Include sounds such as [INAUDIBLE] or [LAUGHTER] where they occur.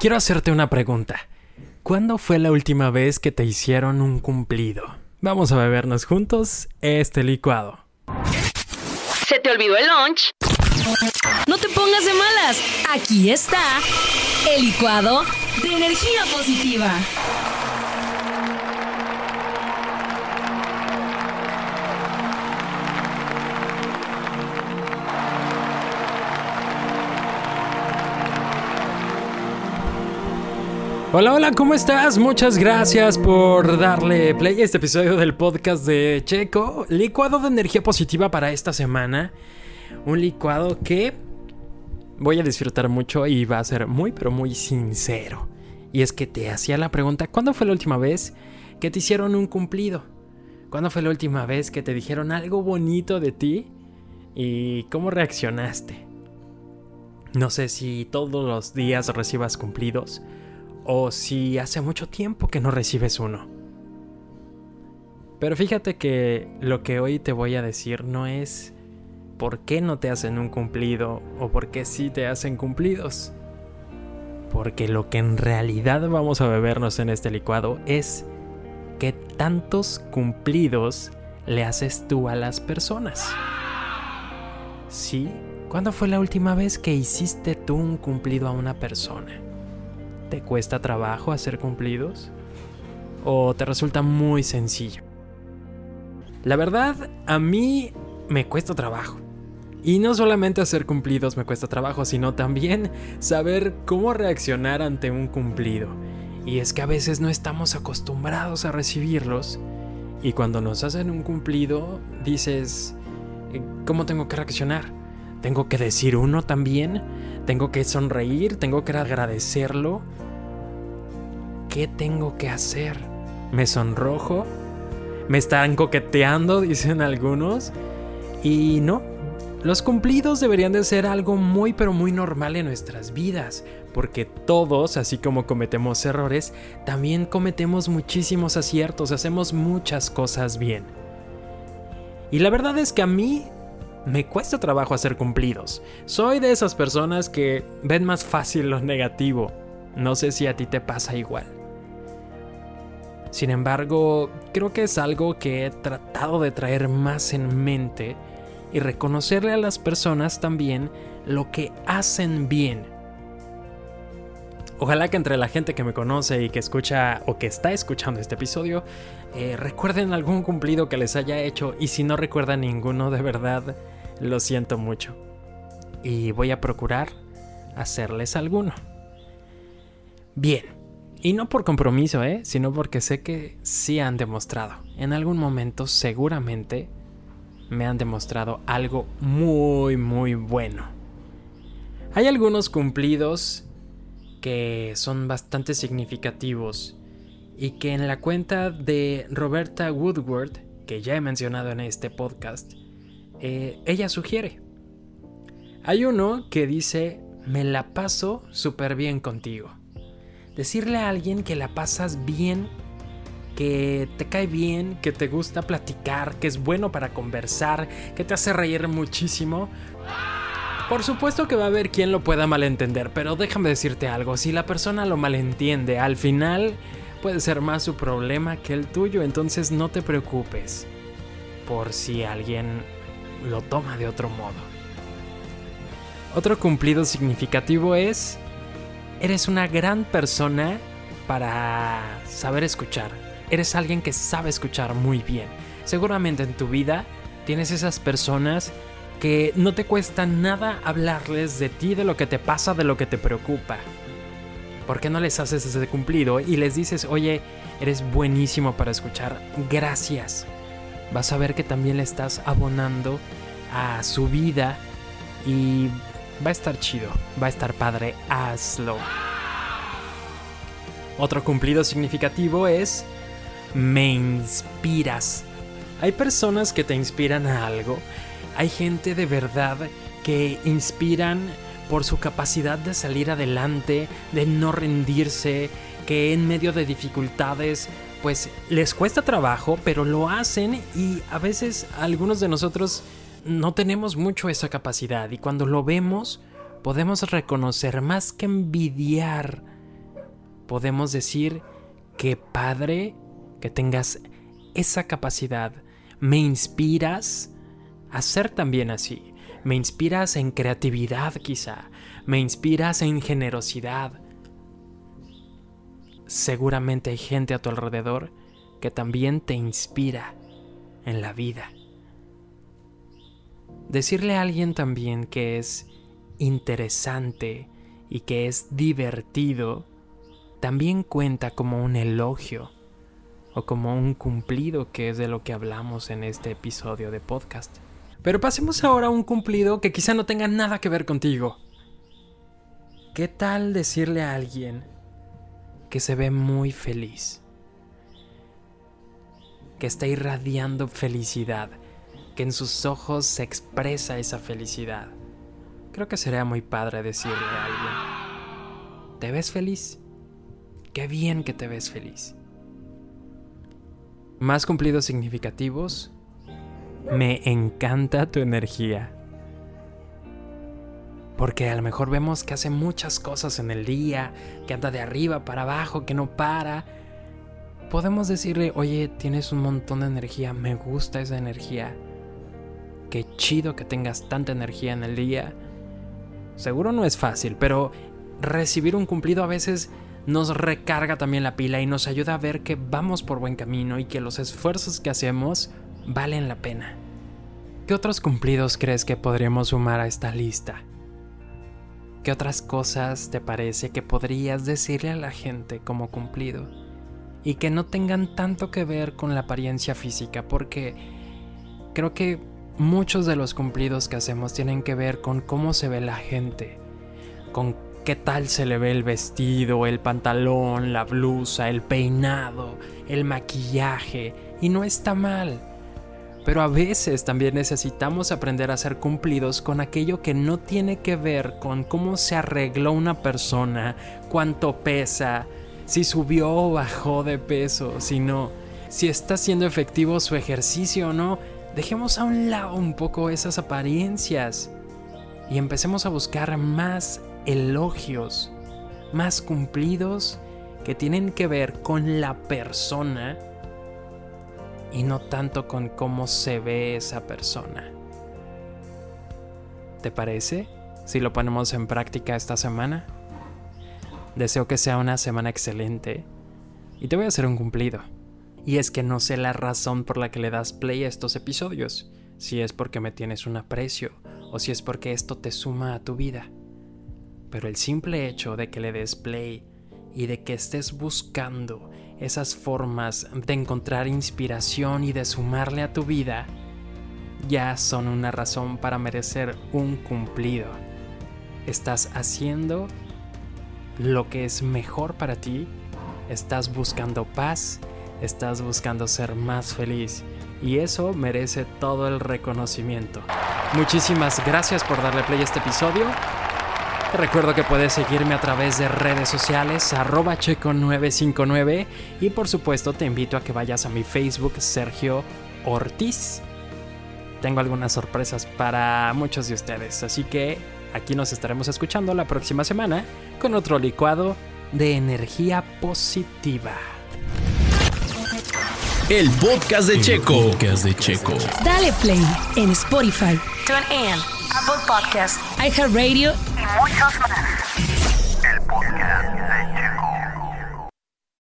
Quiero hacerte una pregunta. ¿Cuándo fue la última vez que te hicieron un cumplido? Vamos a bebernos juntos este licuado. ¿Se te olvidó el lunch? No te pongas de malas. Aquí está el licuado de energía positiva. Hola, hola, ¿cómo estás? Muchas gracias por darle play a este episodio del podcast de Checo. Licuado de energía positiva para esta semana. Un licuado que voy a disfrutar mucho y va a ser muy, pero muy sincero. Y es que te hacía la pregunta, ¿cuándo fue la última vez que te hicieron un cumplido? ¿Cuándo fue la última vez que te dijeron algo bonito de ti? ¿Y cómo reaccionaste? No sé si todos los días recibas cumplidos o si hace mucho tiempo que no recibes uno. Pero fíjate que lo que hoy te voy a decir no es por qué no te hacen un cumplido o por qué sí te hacen cumplidos. Porque lo que en realidad vamos a bebernos en este licuado es qué tantos cumplidos le haces tú a las personas. ¿Sí? ¿Cuándo fue la última vez que hiciste tú un cumplido a una persona? ¿Te cuesta trabajo hacer cumplidos? ¿O te resulta muy sencillo? La verdad, a mí me cuesta trabajo. Y no solamente hacer cumplidos me cuesta trabajo, sino también saber cómo reaccionar ante un cumplido. Y es que a veces no estamos acostumbrados a recibirlos. Y cuando nos hacen un cumplido, dices, eh, ¿cómo tengo que reaccionar? ¿Tengo que decir uno también? ¿Tengo que sonreír? ¿Tengo que agradecerlo? ¿Qué tengo que hacer? ¿Me sonrojo? ¿Me están coqueteando? [LAUGHS] Dicen algunos. Y no, los cumplidos deberían de ser algo muy pero muy normal en nuestras vidas, porque todos, así como cometemos errores, también cometemos muchísimos aciertos, hacemos muchas cosas bien. Y la verdad es que a mí me cuesta trabajo hacer cumplidos. Soy de esas personas que ven más fácil lo negativo. No sé si a ti te pasa igual. Sin embargo, creo que es algo que he tratado de traer más en mente y reconocerle a las personas también lo que hacen bien. Ojalá que entre la gente que me conoce y que escucha o que está escuchando este episodio, eh, recuerden algún cumplido que les haya hecho y si no recuerdan ninguno de verdad, lo siento mucho. Y voy a procurar hacerles alguno. Bien. Y no por compromiso, ¿eh? sino porque sé que sí han demostrado. En algún momento seguramente me han demostrado algo muy, muy bueno. Hay algunos cumplidos que son bastante significativos y que en la cuenta de Roberta Woodward, que ya he mencionado en este podcast, eh, ella sugiere. Hay uno que dice, me la paso súper bien contigo decirle a alguien que la pasas bien, que te cae bien, que te gusta platicar, que es bueno para conversar, que te hace reír muchísimo. Por supuesto que va a haber quien lo pueda malentender, pero déjame decirte algo, si la persona lo malentiende, al final puede ser más su problema que el tuyo, entonces no te preocupes por si alguien lo toma de otro modo. Otro cumplido significativo es eres una gran persona para saber escuchar. Eres alguien que sabe escuchar muy bien. Seguramente en tu vida tienes esas personas que no te cuesta nada hablarles de ti, de lo que te pasa, de lo que te preocupa. ¿Por qué no les haces ese cumplido y les dices, oye, eres buenísimo para escuchar, gracias? Vas a ver que también le estás abonando a su vida y Va a estar chido, va a estar padre, hazlo. Otro cumplido significativo es me inspiras. Hay personas que te inspiran a algo, hay gente de verdad que inspiran por su capacidad de salir adelante, de no rendirse, que en medio de dificultades pues les cuesta trabajo, pero lo hacen y a veces algunos de nosotros no tenemos mucho esa capacidad y cuando lo vemos, podemos reconocer más que envidiar. Podemos decir que padre que tengas esa capacidad. Me inspiras a ser también así. Me inspiras en creatividad quizá. Me inspiras en generosidad. Seguramente hay gente a tu alrededor que también te inspira en la vida. Decirle a alguien también que es interesante y que es divertido también cuenta como un elogio o como un cumplido que es de lo que hablamos en este episodio de podcast. Pero pasemos ahora a un cumplido que quizá no tenga nada que ver contigo. ¿Qué tal decirle a alguien que se ve muy feliz? Que está irradiando felicidad, que en sus ojos se expresa esa felicidad. Creo que sería muy padre decirle a alguien, ¿te ves feliz? Qué bien que te ves feliz. Más cumplidos significativos. Me encanta tu energía. Porque a lo mejor vemos que hace muchas cosas en el día, que anda de arriba para abajo, que no para. Podemos decirle, oye, tienes un montón de energía, me gusta esa energía. Qué chido que tengas tanta energía en el día. Seguro no es fácil, pero recibir un cumplido a veces nos recarga también la pila y nos ayuda a ver que vamos por buen camino y que los esfuerzos que hacemos valen la pena. ¿Qué otros cumplidos crees que podríamos sumar a esta lista? ¿Qué otras cosas te parece que podrías decirle a la gente como cumplido? Y que no tengan tanto que ver con la apariencia física, porque creo que muchos de los cumplidos que hacemos tienen que ver con cómo se ve la gente, con qué tal se le ve el vestido, el pantalón, la blusa, el peinado, el maquillaje, y no está mal. Pero a veces también necesitamos aprender a ser cumplidos con aquello que no tiene que ver con cómo se arregló una persona, cuánto pesa, si subió o bajó de peso, sino si está siendo efectivo su ejercicio o no. Dejemos a un lado un poco esas apariencias y empecemos a buscar más elogios más cumplidos que tienen que ver con la persona y no tanto con cómo se ve esa persona. ¿Te parece si lo ponemos en práctica esta semana? Deseo que sea una semana excelente y te voy a hacer un cumplido. Y es que no sé la razón por la que le das play a estos episodios, si es porque me tienes un aprecio o si es porque esto te suma a tu vida pero el simple hecho de que le des play y de que estés buscando esas formas de encontrar inspiración y de sumarle a tu vida, ya son una razón para merecer un cumplido. Estás haciendo lo que es mejor para ti, estás buscando paz, estás buscando ser más feliz y eso merece todo el reconocimiento. Muchísimas gracias por darle play a este episodio recuerdo que puedes seguirme a través de redes sociales, arroba checo959 y por supuesto te invito a que vayas a mi Facebook Sergio Ortiz. Tengo algunas sorpresas para muchos de ustedes, así que aquí nos estaremos escuchando la próxima semana con otro licuado de energía positiva. El podcast de Checo. podcast de Checo. Dale play en Spotify, TuneIn, Apple Podcast iHeartRadio y muchos más.